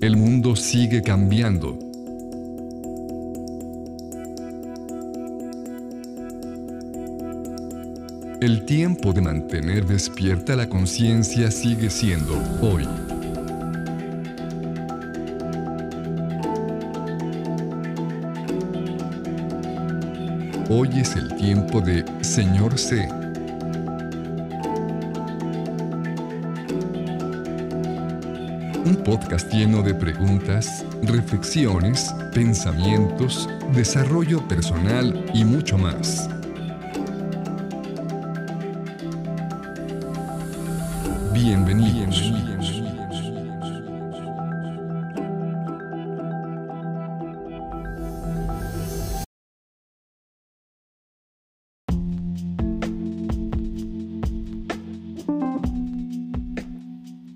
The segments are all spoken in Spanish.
El mundo sigue cambiando. El tiempo de mantener despierta la conciencia sigue siendo hoy. Hoy es el tiempo de Señor C. Un podcast lleno de preguntas, reflexiones, pensamientos, desarrollo personal y mucho más. Bienvenidos.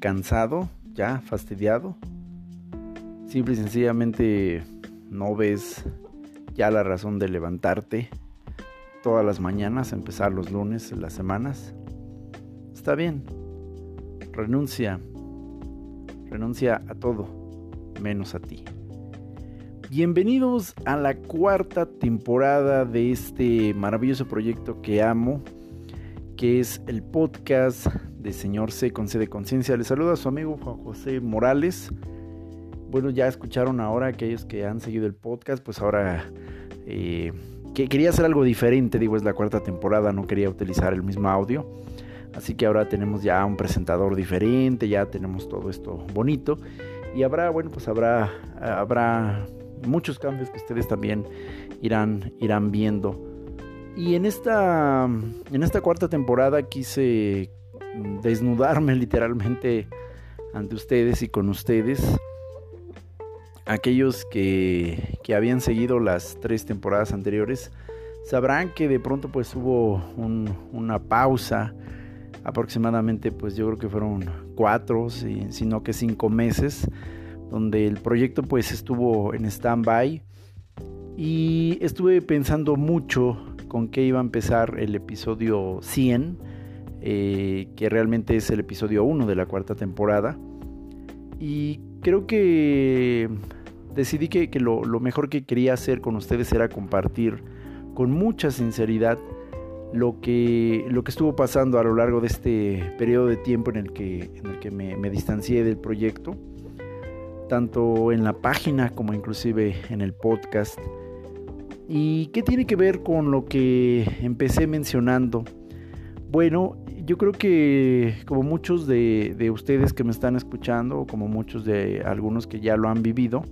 cansado, ya fastidiado. Simple y sencillamente no ves ya la razón de levantarte todas las mañanas, empezar los lunes, las semanas. Está bien. Renuncia. Renuncia a todo, menos a ti. Bienvenidos a la cuarta temporada de este maravilloso proyecto que amo, que es el podcast de Señor C con C de Conciencia. Les saluda a su amigo Juan José Morales. Bueno, ya escucharon ahora aquellos que han seguido el podcast, pues ahora eh, que quería hacer algo diferente, digo, es la cuarta temporada, no quería utilizar el mismo audio. Así que ahora tenemos ya un presentador diferente, ya tenemos todo esto bonito. Y habrá, bueno, pues habrá, habrá muchos cambios que ustedes también irán, irán viendo. Y en esta, en esta cuarta temporada quise desnudarme literalmente ante ustedes y con ustedes. Aquellos que, que habían seguido las tres temporadas anteriores sabrán que de pronto pues hubo una pausa. Aproximadamente pues yo creo que fueron cuatro, sino que cinco meses, donde el proyecto pues estuvo en stand-by. Y estuve pensando mucho con qué iba a empezar el episodio 100, eh, que realmente es el episodio 1 de la cuarta temporada. Y creo que decidí que, lo, mejor que quería hacer con ustedes era compartir con mucha sinceridad lo que, lo que estuvo pasando a lo largo de este periodo de tiempo en el que, en el que me, me distancié del proyecto, tanto en la página como inclusive en el podcast. ¿Y qué tiene que ver con lo que empecé mencionando? Bueno, yo creo que como muchos de, de ustedes que me están escuchando, o como muchos de algunos que ya lo han vivido,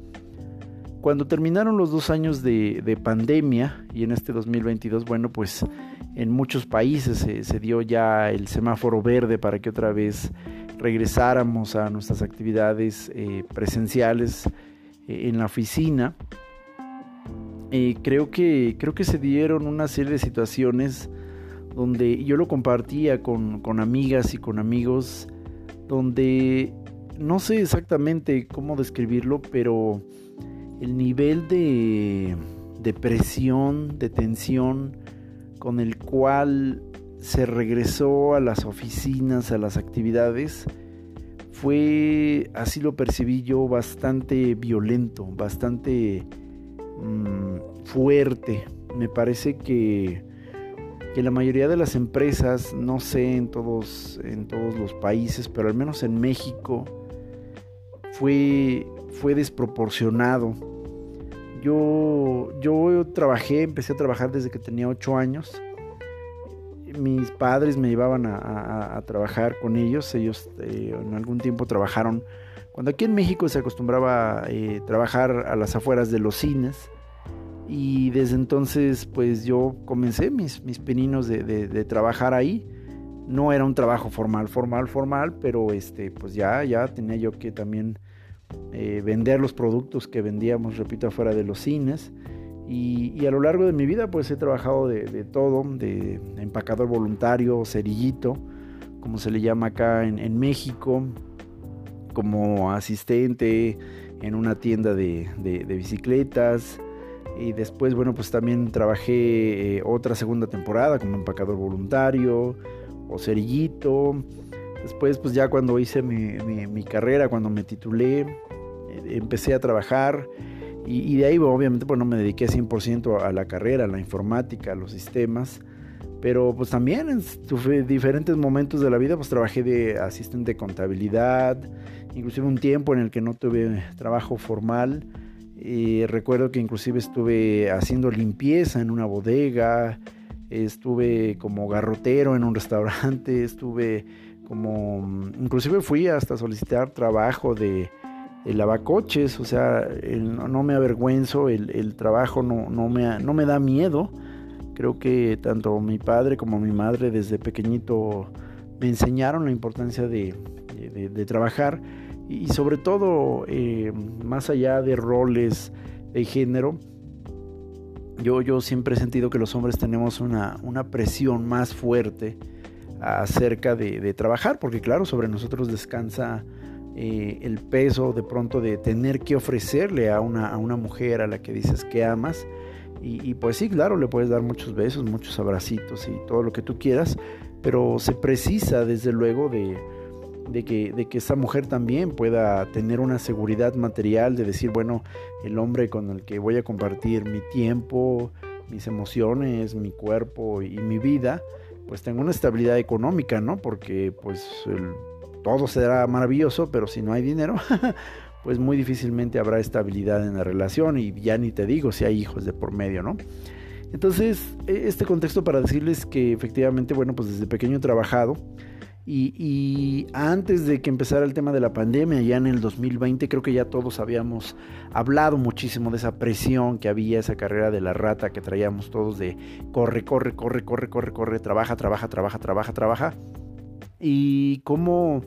cuando terminaron los dos años de, de, pandemia y en este 2022, bueno, pues en muchos países se, dio ya el semáforo verde para que otra vez regresáramos a nuestras actividades eh, presenciales eh, en la oficina. Eh, creo, que, creo que se dieron una serie de situaciones donde yo lo compartía con, con amigas y con amigos, donde no sé exactamente cómo describirlo, pero el nivel de, de presión, de tensión, con el cual se regresó a las oficinas, a las actividades, fue, así lo percibí yo, bastante violento, bastante mmm, fuerte. Me parece que, que, la mayoría de las empresas, no sé en todos, en todos los países, pero al menos en México, fue, fue desproporcionado yo, yo trabajé, empecé a trabajar desde que tenía 8 años. Mis padres me llevaban a, trabajar con ellos. Ellos eh, en algún tiempo trabajaron. Cuando aquí en México se acostumbraba eh, trabajar a las afueras de los cines. Y desde entonces, pues yo comencé mis, mis peninos de, de, trabajar ahí. No era un trabajo formal, formal, formal, pero este, pues ya, ya tenía yo que también eh, vender los productos que vendíamos, repito, afuera de los cines. Y, a lo largo de mi vida pues he trabajado de, todo, de empacador voluntario, cerillito, como se le llama acá en, México, como asistente en una tienda de, bicicletas. Y después, bueno, pues también trabajé eh, otra segunda temporada como empacador voluntario o cerillito. Después, pues ya cuando hice mi, mi, carrera, cuando me titulé, empecé a trabajar y, de ahí obviamente pues no me dediqué 100% a la carrera, a la informática, a los sistemas, pero pues también en diferentes momentos de la vida pues trabajé de asistente de contabilidad, inclusive un tiempo en el que no tuve trabajo formal. Y recuerdo que inclusive estuve haciendo limpieza en una bodega, estuve como garrotero en un restaurante, estuve como, inclusive fui hasta solicitar trabajo de, lavacoches, o sea, no, me avergüenzo, el, trabajo no, no, me, no me da miedo. Creo que tanto mi padre como mi madre desde pequeñito me enseñaron la importancia de, de trabajar y sobre todo eh, más allá de roles de género, yo, yo siempre he sentido que los hombres tenemos una, presión más fuerte acerca de, trabajar, porque claro, sobre nosotros descansa eh, el peso de pronto de tener que ofrecerle a una, a una mujer a la que dices que amas. Y, y, pues sí, claro, le puedes dar muchos besos, muchos abracitos y todo lo que tú quieras, pero se precisa desde luego de, de que, de que esa mujer también pueda tener una seguridad material, de decir, bueno, el hombre con el que voy a compartir mi tiempo, mis emociones, mi cuerpo y mi vida, pues tengo una estabilidad económica, ¿no? Porque pues todo será maravilloso, pero si no hay dinero, pues muy difícilmente habrá estabilidad en la relación y ya ni te digo si hay hijos de por medio, ¿no? Entonces, e, este contexto para decirles que efectivamente, bueno, pues desde pequeño he trabajado, y, antes de que empezara el tema de la pandemia, ya en el 2020, creo que ya todos habíamos hablado muchísimo de esa presión que había, esa carrera de la rata que traíamos todos de corre, corre, corre, corre, corre, corre, trabaja, trabaja, trabaja, trabaja, trabaja. Y cómo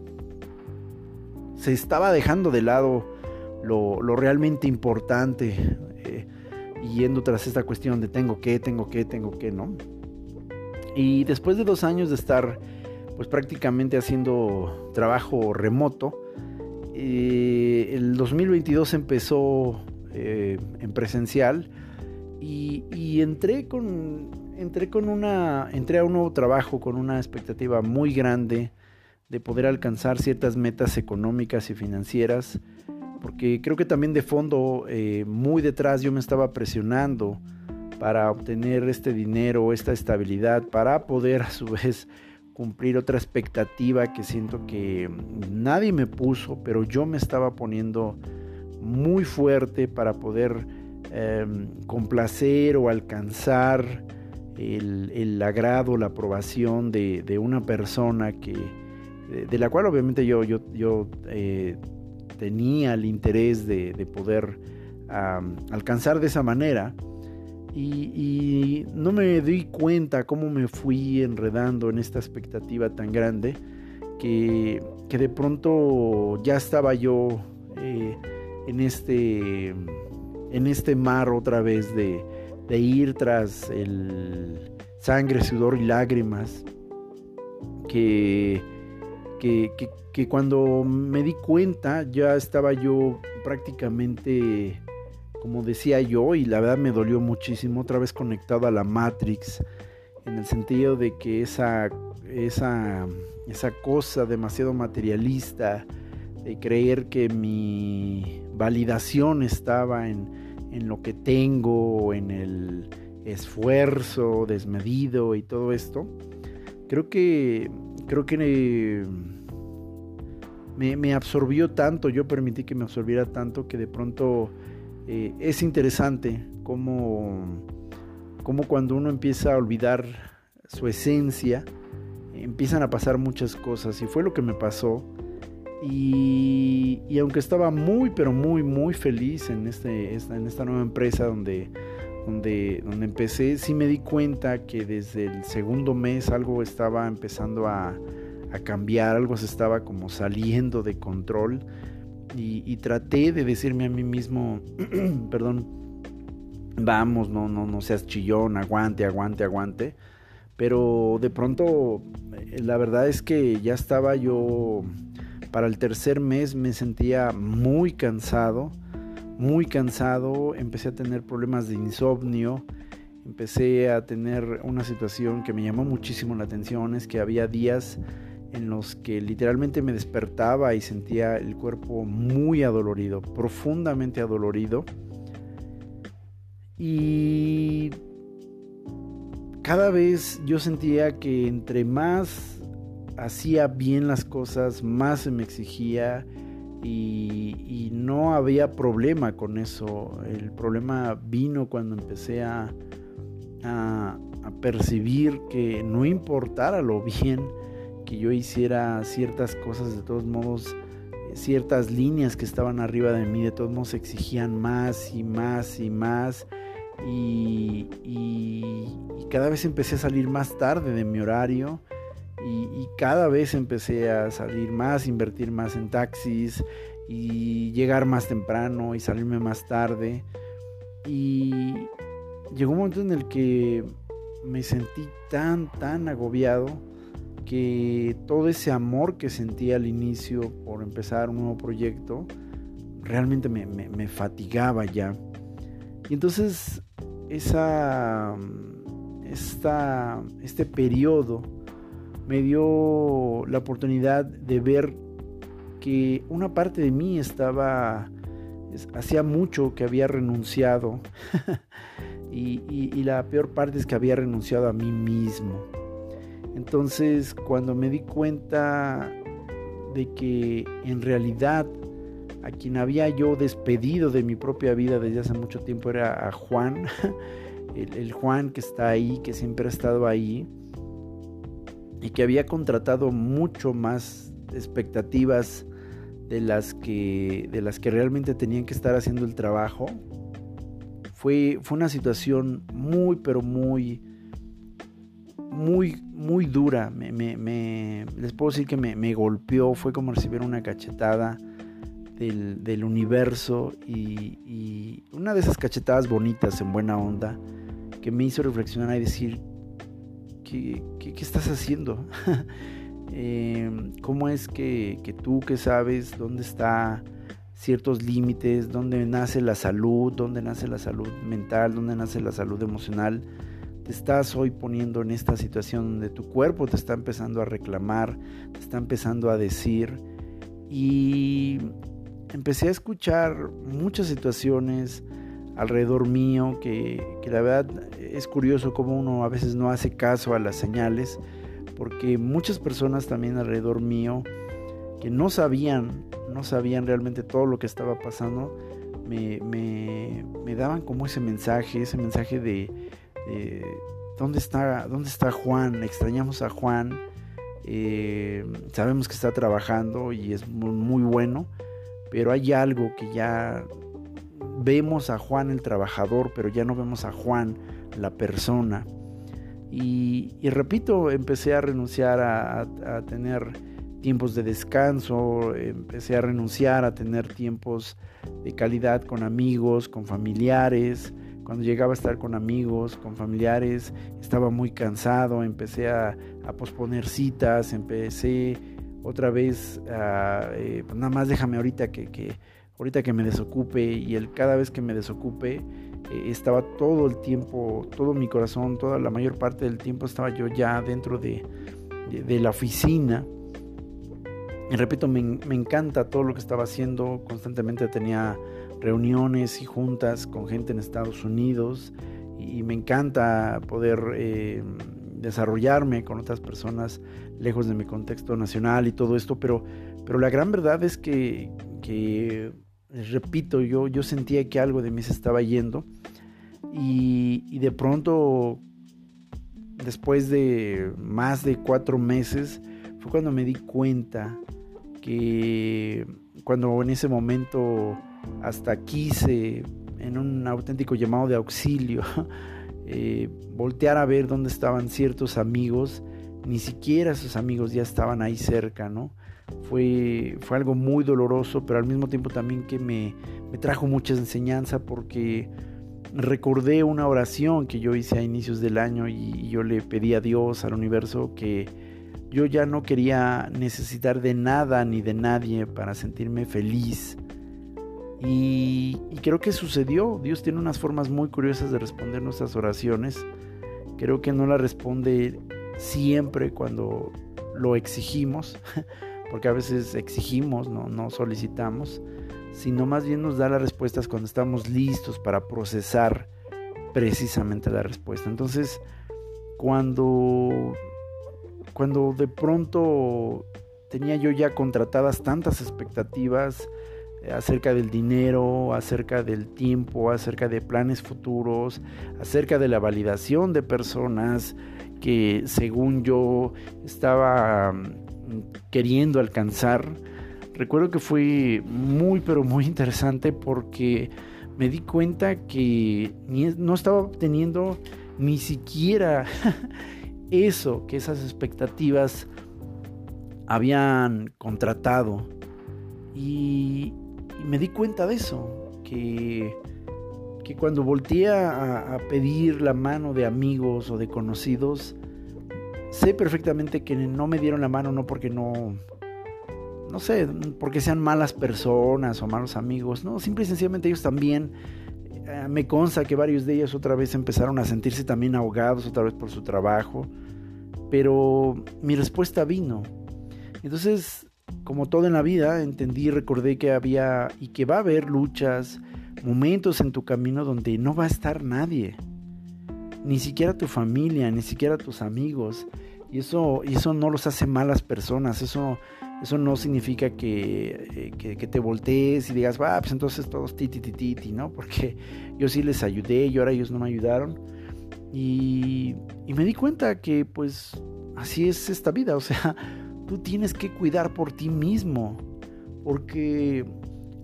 se estaba dejando de lado lo, realmente importante, eh, yendo tras esta cuestión de tengo que, tengo que, tengo que, ¿no? Y después de dos años de estar pues prácticamente haciendo trabajo remoto. el 2022 empezó eh, en presencial y, entré con entré con una entré a un nuevo trabajo con una expectativa muy grande de poder alcanzar ciertas metas económicas y financieras porque creo que también de fondo eh, muy detrás yo me estaba presionando para obtener este dinero esta estabilidad para poder a su vez cumplir otra expectativa que siento que nadie me puso, pero yo me estaba poniendo muy fuerte para poder em, complacer o alcanzar el, agrado, la aprobación de, una persona que, de, la cual obviamente yo, yo, yo eh, tenía el interés de, poder alcanzar de esa manera y, no me di cuenta cómo me fui enredando en esta expectativa tan grande que, de pronto ya estaba yo eh, en, este, en este mar otra vez de, ir tras el sangre, sudor y lágrimas que, que, que cuando me di cuenta ya estaba yo prácticamente como decía yo, y la verdad me dolió muchísimo, otra vez conectado a la Matrix, en el sentido de que esa, esa, esa cosa demasiado materialista, de creer que mi validación estaba en, en lo que tengo, en el esfuerzo desmedido y todo esto, creo que, creo que me, me absorbió tanto, yo permití que me absorbiera tanto que de pronto eh, es interesante cómo, cuando uno empieza a olvidar su esencia, empiezan a pasar muchas cosas. Y fue lo que me pasó. Y, aunque estaba muy, pero muy, muy feliz en, este, en esta nueva empresa donde, donde, donde empecé, sí me di cuenta que desde el segundo mes algo estaba empezando a, a cambiar, algo se estaba como saliendo de control y, traté de decirme a mí mismo, perdón, vamos, no, no, no seas chillón, aguante, aguante, aguante. Pero de pronto, eh, la verdad es que ya estaba yo, para el tercer mes me sentía muy cansado, muy cansado, empecé a tener problemas de insomnio, empecé a tener una situación que me llamó muchísimo la atención, es que había días en los que literalmente me despertaba y sentía el cuerpo muy adolorido, profundamente adolorido. Y cada vez yo sentía que entre más hacía bien las cosas, más se me exigía y, no había problema con eso. El problema vino cuando empecé a, a, percibir que no importara lo bien que yo hiciera ciertas cosas, de todos modos, ciertas líneas que estaban arriba de mí, de todos modos exigían más y más y más. Y, cada vez empecé a salir más tarde de mi horario y, y, cada vez empecé a salir más, invertir más en taxis y llegar más temprano y salirme más tarde. Y llegó un momento en el que me sentí tan, tan agobiado todo ese amor que sentí al inicio por empezar un nuevo proyecto realmente me, me, fatigaba ya. Y entonces esa, esta, este periodo me dio la oportunidad de ver que una parte de mí estaba, hacía mucho que había renunciado y, la peor parte es que había renunciado a mí mismo. Entonces cuando me di cuenta de que en realidad a quien había yo despedido de mi propia vida desde hace mucho tiempo era a Juan, el, el, Juan que está ahí, que siempre ha estado ahí, y que había contratado mucho más expectativas de las que, de las que realmente tenían que estar haciendo el trabajo. Fue, fue una situación muy, pero muy, muy, muy dura. Me, me, les puedo decir que me, golpeó, fue como recibir una cachetada del, universo y, una de esas cachetadas bonitas en buena onda que me hizo reflexionar y decir, ¿qué, qué, estás haciendo? Em, cómo es que, tú que sabes dónde está ciertos límites, dónde nace la salud, dónde nace la salud mental, dónde nace la salud emocional, te estás hoy poniendo en esta situación donde tu cuerpo te está empezando a reclamar, te está empezando a decir. Y empecé a escuchar muchas situaciones alrededor mío que, que la verdad es curioso cómo uno a veces no hace caso a las señales porque muchas personas también alrededor mío que no sabían, no sabían realmente todo lo que estaba pasando, me, me, daban como ese mensaje, ese mensaje de, ¿dónde, está, ¿dónde está Juan? Extrañamos a Juan, eh, sabemos que está trabajando y es muy bueno, pero hay algo que ya vemos a Juan el trabajador, pero ya no vemos a Juan la persona. Y, repito, empecé a renunciar a, tener tiempos de descanso, empecé a renunciar a tener tiempos de calidad con amigos, con familiares. Cuando llegaba a estar con amigos, con familiares, estaba muy cansado, empecé a, posponer citas, empecé otra vez a, eh, pues nada más déjame ahorita que, ahorita que me desocupe y el cada vez que me desocupe eh, estaba todo el tiempo, todo mi corazón, toda la mayor parte del tiempo estaba yo ya dentro de, la oficina. Y repito, me, encanta todo lo que estaba haciendo. Constantemente tenía reuniones y juntas con gente en Estados Unidos y me encanta poder eh, desarrollarme con otras personas lejos de mi contexto nacional y todo esto, pero, pero la gran verdad es que, repito, yo, yo sentía que algo de mí se estaba yendo y, de pronto, después de más de cuatro meses, fue cuando me di cuenta que cuando en ese momento hasta quise, en un auténtico llamado de auxilio, eh, voltear a ver dónde estaban ciertos amigos, ni siquiera esos amigos ya estaban ahí cerca, ¿no? Fue, fue algo muy doloroso, pero al mismo tiempo también que me, me trajo mucha enseñanza porque recordé una oración que yo hice a inicios del año y yo le pedí a Dios, al universo, que yo ya no quería necesitar de nada ni de nadie para sentirme feliz. Y, creo que sucedió. Dios tiene unas formas muy curiosas de responder nuestras oraciones. Creo que no la responde siempre cuando lo exigimos, porque a veces exigimos, no, no solicitamos, sino más bien nos da las respuestas cuando estamos listos para procesar precisamente la respuesta. Entonces, cuando, cuando de pronto tenía yo ya contratadas tantas expectativas acerca del dinero, acerca del tiempo, acerca de planes futuros, acerca de la validación de personas que según yo estaba mm, queriendo alcanzar. Recuerdo que fue muy pero muy interesante porque me di cuenta que no estaba obteniendo ni siquiera eso que esas expectativas habían contratado. Y, me di cuenta de eso, que, que cuando volteé a, a, pedir la mano de amigos o de conocidos, sé perfectamente que no me dieron la mano no porque no, no sé, porque sean malas personas o malos amigos, no, simple y sencillamente ellos también, eh, me consta que varios de ellos otra vez empezaron a sentirse también ahogados otra vez por su trabajo, pero mi respuesta vino. Entonces, como todo en la vida, entendí y recordé que había y que va a haber luchas, momentos en tu camino donde no va a estar nadie, ni siquiera tu familia, ni siquiera tus amigos, y eso, eso no los hace malas personas, eso eso no significa que, eh, que, te voltees y digas, va, pues entonces todos ti, ti, ti, ti, ti, ¿no? Porque yo sí les ayudé y ahora ellos no me ayudaron. Y, y me di cuenta que pues así es esta vida, o sea, tienes que cuidar por ti mismo, porque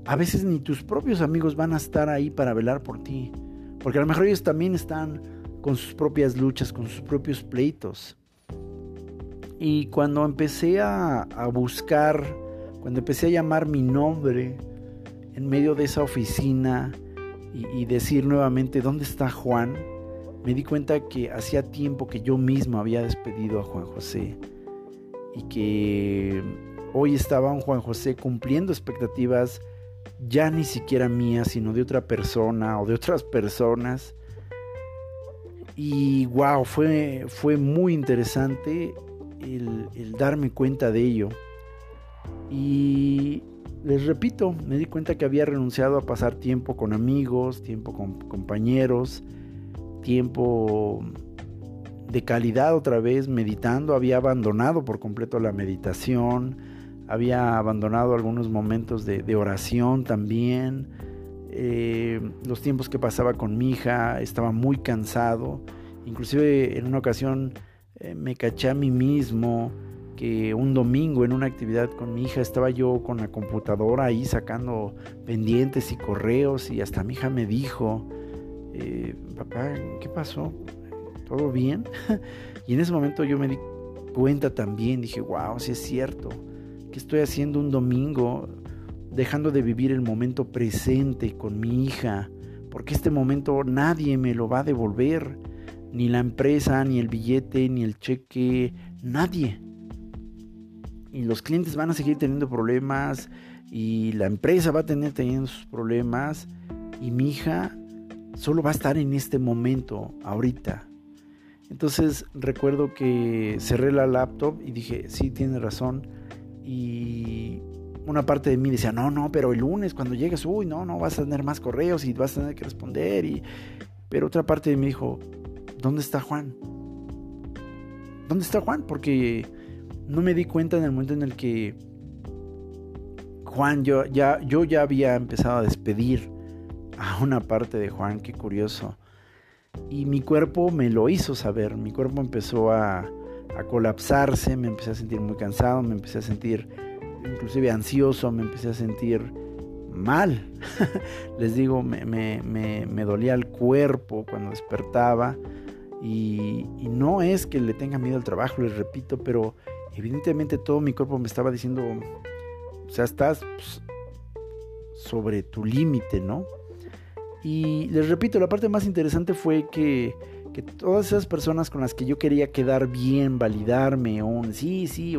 a veces ni tus propios amigos van a estar ahí para velar por ti, porque a lo mejor ellos también están con sus propias luchas, con sus propios pleitos. Y cuando empecé a, buscar, cuando empecé a llamar mi nombre en medio de esa oficina y, decir nuevamente, ¿dónde está Juan? Me di cuenta que hacía tiempo que yo mismo había despedido a Juan José y que hoy estaba un Juan José cumpliendo expectativas ya ni siquiera mías, sino de otra persona o de otras personas. Y wow, fue, fue muy interesante el, darme cuenta de ello. Y les repito, me di cuenta que había renunciado a pasar tiempo con amigos, tiempo con compañeros, tiempo de calidad otra vez meditando, había abandonado por completo la meditación, había abandonado algunos momentos de, oración también, eh, los tiempos que pasaba con mi hija, estaba muy cansado, inclusive en una ocasión eh, me caché a mí mismo que un domingo en una actividad con mi hija estaba yo con la computadora ahí sacando pendientes y correos y hasta mi hija me dijo, eh, papá, ¿qué pasó? ¿Todo bien? y en ese momento yo me di cuenta también, dije, wow, si es cierto, que estoy haciendo un domingo dejando de vivir el momento presente con mi hija, porque este momento nadie me lo va a devolver ni la empresa, ni el billete, ni el cheque, nadie. Y los clientes van a seguir teniendo problemas y la empresa va a tener teniendo sus problemas y mi hija solo va a estar en este momento, ahorita. Entonces recuerdo que cerré la laptop y dije, sí, tiene razón. Y una parte de mí decía, no, no, pero el lunes cuando llegues, uy, no, no, vas a tener más correos y vas a tener que responder. Y... Pero otra parte de mí dijo, ¿dónde está Juan? ¿Dónde está Juan? Porque no me di cuenta en el momento en el que Juan, yo ya, yo ya había empezado a despedir a una parte de Juan, qué curioso. Y mi cuerpo me lo hizo saber, mi cuerpo empezó a, a colapsarse, me empecé a sentir muy cansado, me empecé a sentir inclusive ansioso, me empecé a sentir mal. Les digo, me, me, me, dolía el cuerpo cuando despertaba. Y, no es que le tenga miedo al trabajo, les repito, pero evidentemente todo mi cuerpo me estaba diciendo, o sea, estás pues, sobre tu límite, ¿no? Y les repito, la parte más interesante fue que, que, todas esas personas con las que yo quería quedar bien, validarme, un sí, sí,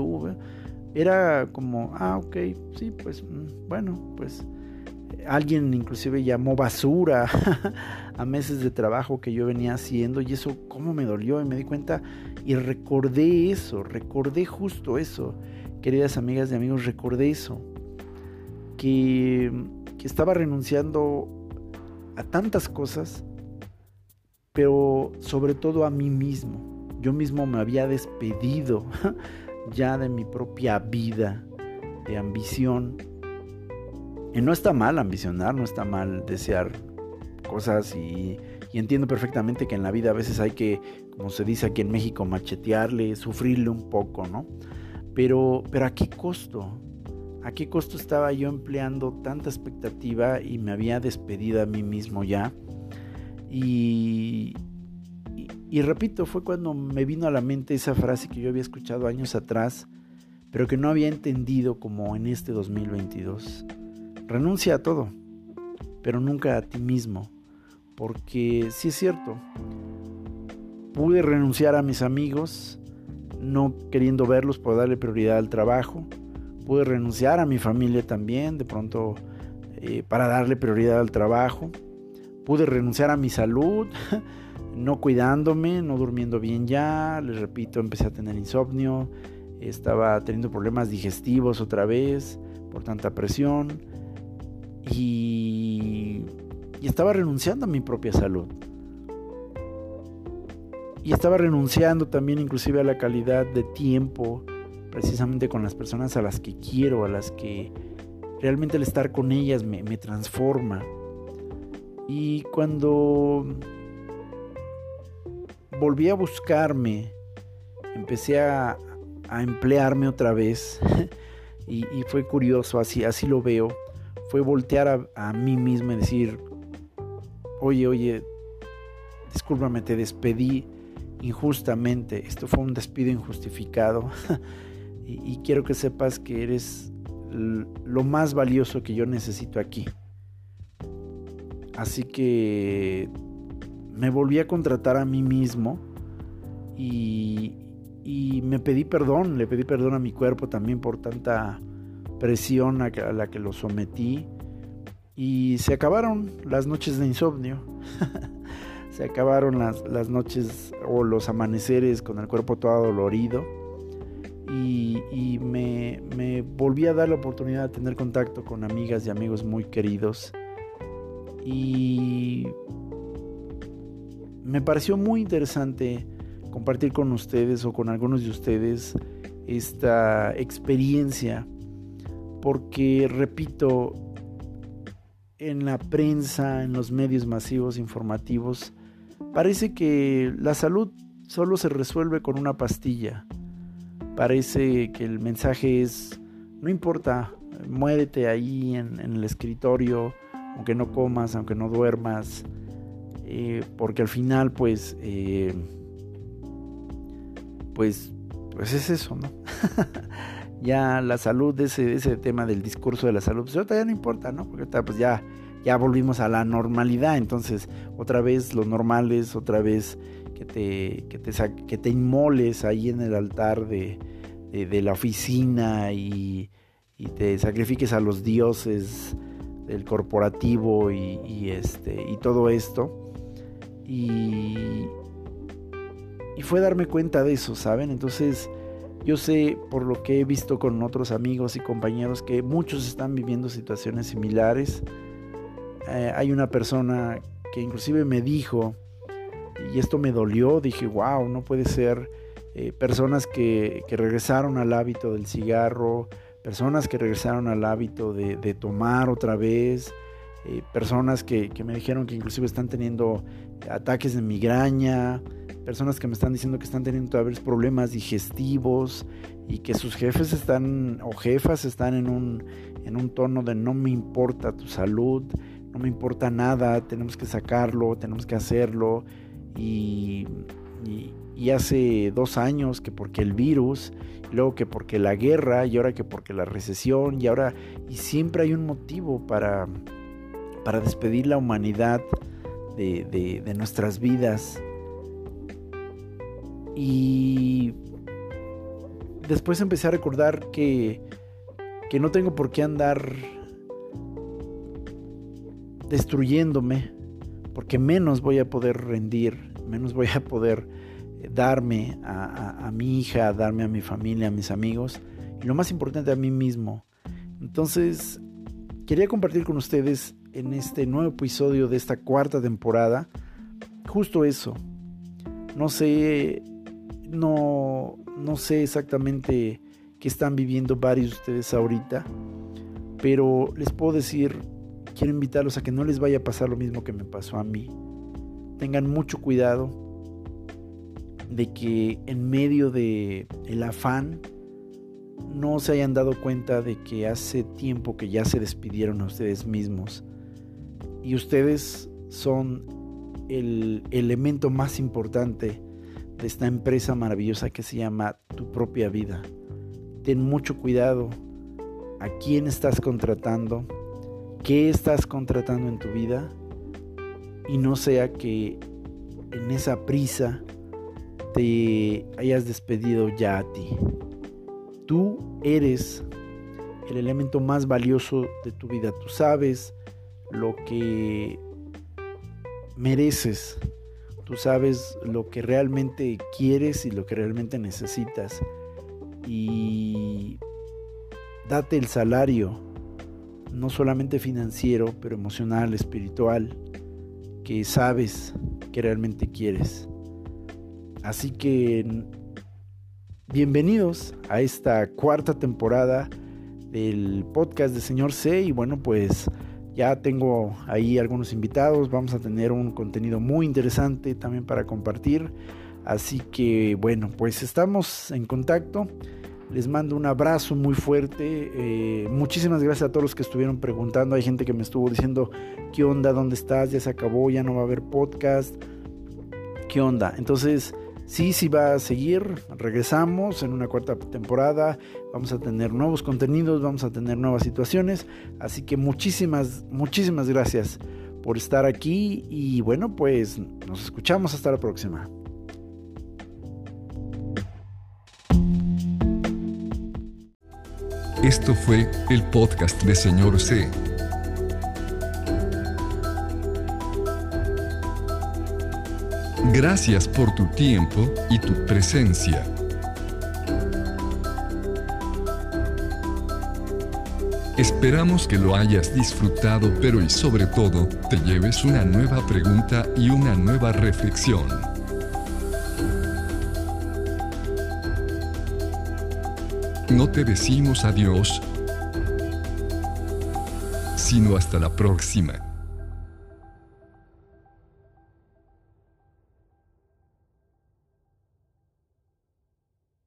era como, ah, ok, sí, pues mm, bueno, pues Alguien inclusive llamó basura a meses de trabajo que yo venía haciendo y eso cómo me dolió y me di cuenta y recordé eso, recordé justo eso. Queridas amigas y amigos, recordé eso. Que, que estaba renunciando a tantas cosas, pero sobre todo a mí mismo. Yo mismo me había despedido ya de mi propia vida, de ambición. Y no está mal ambicionar, no está mal desear cosas y, entiendo perfectamente que en la vida a veces hay que, como se dice aquí en México, machetearle, sufrirle un poco, ¿no? Pero, pero ¿a qué costo? ¿A qué costo estaba yo empleando tanta expectativa y me había despedido a mí mismo ya? Y, y, repito, fue cuando me vino a la mente esa frase que yo había escuchado años atrás, pero que no había entendido como en este 2022. Renuncia a todo, pero nunca a ti mismo, porque sí es cierto, pude renunciar a mis amigos, no queriendo verlos por darle prioridad al trabajo, pude renunciar a mi familia también, de pronto eh, para darle prioridad al trabajo, pude renunciar a mi salud, no cuidándome, no durmiendo bien ya, les repito, empecé a tener insomnio, estaba teniendo problemas digestivos otra vez por tanta presión. Y, y estaba renunciando a mi propia salud. Y estaba renunciando también inclusive a la calidad de tiempo, precisamente con las personas a las que quiero, a las que realmente el estar con ellas me, me transforma. Y cuando volví a buscarme, empecé a, emplearme otra vez y, fue curioso, así, así lo veo, fue voltear a, a, mí mismo y decir, oye, oye, discúlpame, te despedí injustamente, esto fue un despido injustificado y, y quiero que sepas que eres lo más valioso que yo necesito aquí. Así que me volví a contratar a mí mismo y, me pedí perdón, le pedí perdón a mi cuerpo también por tanta presión a, la que lo sometí. Y se acabaron las noches de insomnio. se acabaron las, las, noches o los amaneceres con el cuerpo todo dolorido. Y, me, me, volví a dar la oportunidad de tener contacto con amigas y amigos muy queridos y me pareció muy interesante compartir con ustedes o con algunos de ustedes esta experiencia porque repito en la prensa, en los medios masivos informativos, parece que la salud solo se resuelve con una pastilla. Parece que el mensaje es, no importa, muérete ahí en, el escritorio, aunque no comas, aunque no duermas, eh, porque al final pues, eh, pues, pues es eso, ¿no? ya la salud, ese, ese tema del discurso de la salud, pues ahorita ya no importa, ¿no? Porque pues ya, ya volvimos a la normalidad, entonces otra vez lo normal es otra vez que te, que te, que te inmoles ahí en el altar de, de, la oficina y, y te sacrifiques a los dioses el corporativo y, este, y todo esto. Y, y fue darme cuenta de eso, ¿saben? Entonces yo sé por lo que he visto con otros amigos y compañeros que muchos están viviendo situaciones similares. Eh, hay una persona que inclusive me dijo, y esto me dolió, dije, wow, no puede ser, eh, personas que, que regresaron al hábito del cigarro, personas que regresaron al hábito de, tomar otra vez, eh, personas que, me dijeron que inclusive están teniendo ataques de migraña, personas que me están diciendo que están teniendo todavía problemas digestivos y que sus jefes están o jefas están en un, en un tono de no me importa tu salud, no me importa nada, tenemos que sacarlo, tenemos que hacerlo y hace dos años que porque el virus luego que porque la guerra y ahora que porque la recesión y ahora y siempre hay un motivo para, para despedir la humanidad de, de, nuestras vidas. Y después empecé a recordar que, que no tengo por qué andar destruyéndome, porque menos voy a poder rendir, menos voy a poder darme a, a, mi hija, darme a mi familia, a mis amigos, y lo más importante a mí mismo. Entonces, quería compartir con ustedes en este nuevo episodio de esta cuarta temporada, justo eso. No sé, no, no sé exactamente qué están viviendo varios de ustedes ahorita, pero les puedo decir, quiero invitarlos a que no les vaya a pasar lo mismo que me pasó a mí. Tengan mucho cuidado de que en medio de el afán no se hayan dado cuenta de que hace tiempo que ya se despidieron a ustedes mismos y ustedes son el elemento más importante de esta empresa maravillosa que se llama tu propia vida. Ten mucho cuidado a quién estás contratando, qué estás contratando en tu vida y no sea que en esa prisa te hayas despedido ya a ti. Tú eres el elemento más valioso de tu vida. Tú sabes lo que mereces. Tú sabes lo que realmente quieres y lo que realmente necesitas. Y date el salario, no solamente financiero, pero emocional, espiritual, que sabes que realmente quieres. Así que bienvenidos a esta cuarta temporada del podcast de Señor C. Y bueno, pues ya tengo ahí algunos invitados, vamos a tener un contenido muy interesante también para compartir. Así que bueno, pues estamos en contacto. Les mando un abrazo muy fuerte. Eh, muchísimas gracias a todos los que estuvieron preguntando. Hay gente que me estuvo diciendo, ¿qué onda? ¿Dónde estás? Ya se acabó, ya no va a haber podcast. ¿Qué onda? Entonces, Sí, sí va a seguir. Regresamos en una cuarta temporada. Vamos a tener nuevos contenidos, vamos a tener nuevas situaciones. Así que muchísimas, muchísimas gracias por estar aquí. Y bueno, pues nos escuchamos hasta la próxima. Esto fue el podcast de Señor C. Gracias por tu tiempo y tu presencia. Esperamos que lo hayas disfrutado, pero y sobre todo, te lleves una nueva pregunta y una nueva reflexión. No te decimos adiós, sino hasta la próxima.